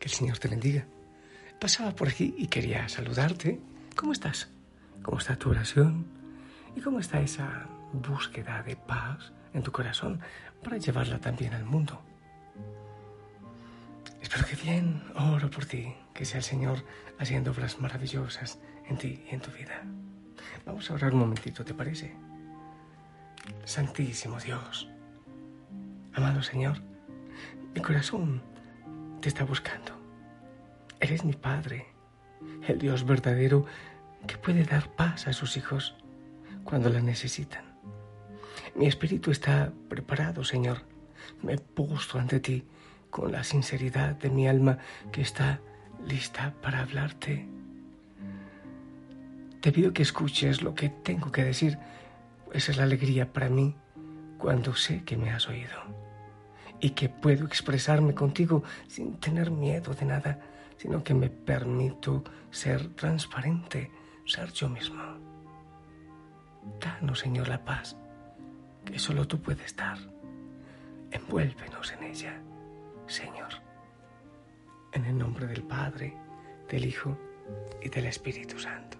Que el Señor te bendiga. Pasaba por aquí y quería saludarte. ¿Cómo estás? ¿Cómo está tu oración? ¿Y cómo está esa búsqueda de paz en tu corazón para llevarla también al mundo? Espero que bien, oro por ti, que sea el Señor haciendo obras maravillosas en ti y en tu vida. Vamos a orar un momentito, ¿te parece? Santísimo Dios, amado Señor, mi corazón te está buscando. Eres mi Padre, el Dios verdadero que puede dar paz a sus hijos cuando la necesitan. Mi espíritu está preparado, Señor. Me posto ante ti con la sinceridad de mi alma que está lista para hablarte. Te pido que escuches lo que tengo que decir. Esa es la alegría para mí cuando sé que me has oído y que puedo expresarme contigo sin tener miedo de nada sino que me permito ser transparente, ser yo mismo. Danos, Señor, la paz, que solo tú puedes dar. Envuélvenos en ella, Señor. En el nombre del Padre, del Hijo y del Espíritu Santo.